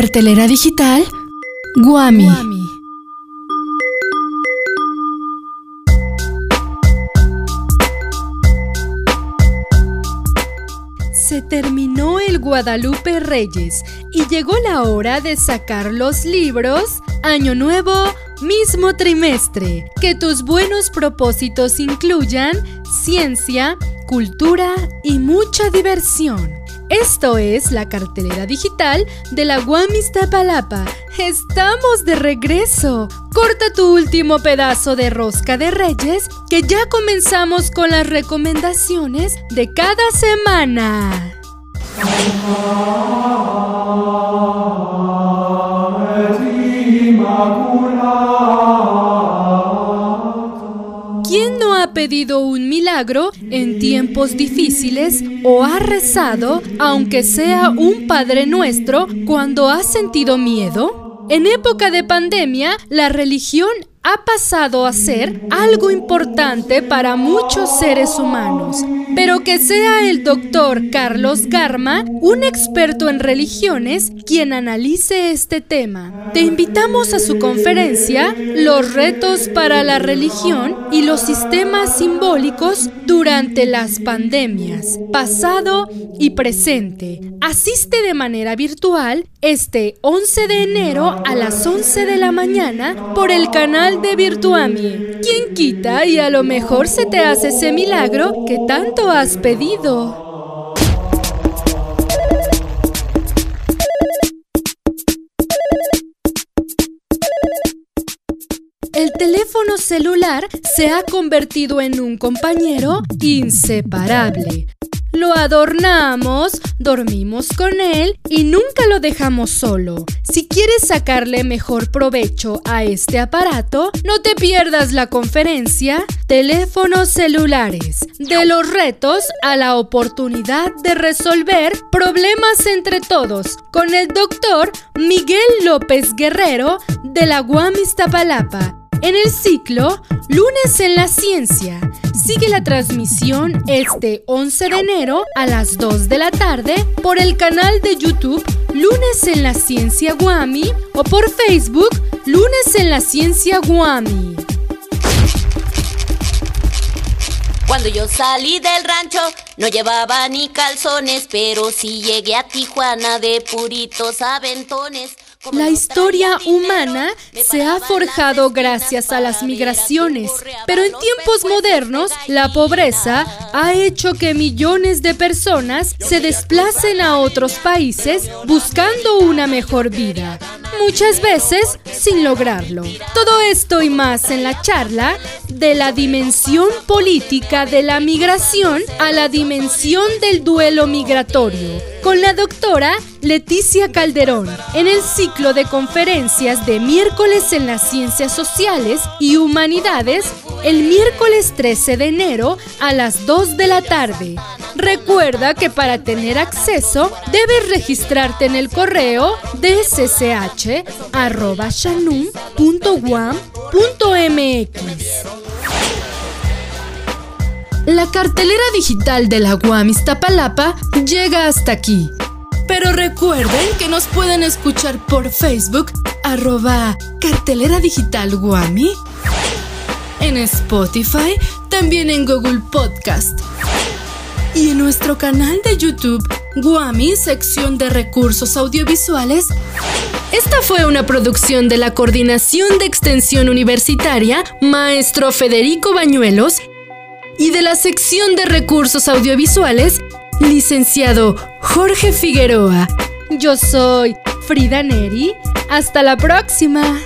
Cartelera digital Guami. Se terminó el Guadalupe Reyes y llegó la hora de sacar los libros Año Nuevo, mismo trimestre. Que tus buenos propósitos incluyan ciencia, cultura y mucha diversión. Esto es la cartelera digital de la Guamistapalapa. ¡Estamos de regreso! Corta tu último pedazo de rosca de reyes que ya comenzamos con las recomendaciones de cada semana. ¿Quién no ha pedido un milagro en tiempos difíciles o ha rezado, aunque sea un Padre Nuestro, cuando ha sentido miedo? En época de pandemia, la religión ha pasado a ser algo importante para muchos seres humanos. Pero que sea el doctor Carlos Garma, un experto en religiones, quien analice este tema. Te invitamos a su conferencia Los retos para la religión y los sistemas simbólicos durante las pandemias, pasado y presente. Asiste de manera virtual este 11 de enero a las 11 de la mañana por el canal de Virtuami. ¿Quién quita y a lo mejor se te hace ese milagro que tanto has pedido? El teléfono celular se ha convertido en un compañero inseparable. Lo adornamos, dormimos con él y nunca lo dejamos solo. Si quieres sacarle mejor provecho a este aparato, no te pierdas la conferencia Teléfonos celulares, de los retos a la oportunidad de resolver problemas entre todos, con el doctor Miguel López Guerrero de la UAM Iztapalapa en el ciclo Lunes en la Ciencia. Sigue la transmisión este 11 de enero a las 2 de la tarde por el canal de YouTube Lunes en la Ciencia Guami o por Facebook Lunes en la Ciencia Guami. Cuando yo salí del rancho no llevaba ni calzones, pero sí llegué a Tijuana de puritos aventones. La historia humana se ha forjado gracias a las migraciones, pero en tiempos modernos la pobreza ha hecho que millones de personas se desplacen a otros países buscando una mejor vida, muchas veces sin lograrlo. Todo esto y más en la charla de la dimensión política de la migración a la dimensión del duelo migratorio, con la doctora Leticia Calderón, en el ciclo de conferencias de miércoles en las ciencias sociales y humanidades, el miércoles 13 de enero a las 2 de la tarde. Recuerda que para tener acceso debes registrarte en el correo dssh.shanum.guam.mx. La cartelera digital de la UAM Iztapalapa llega hasta aquí. Pero recuerden que nos pueden escuchar por Facebook, arroba cartelera digital Guami, en Spotify, también en Google Podcast y en nuestro canal de YouTube, Guami, sección de recursos audiovisuales. Esta fue una producción de la Coordinación de Extensión Universitaria, maestro Federico Bañuelos, y de la sección de recursos audiovisuales, licenciado Jorge Figueroa. Yo soy Frida Neri. Hasta la próxima.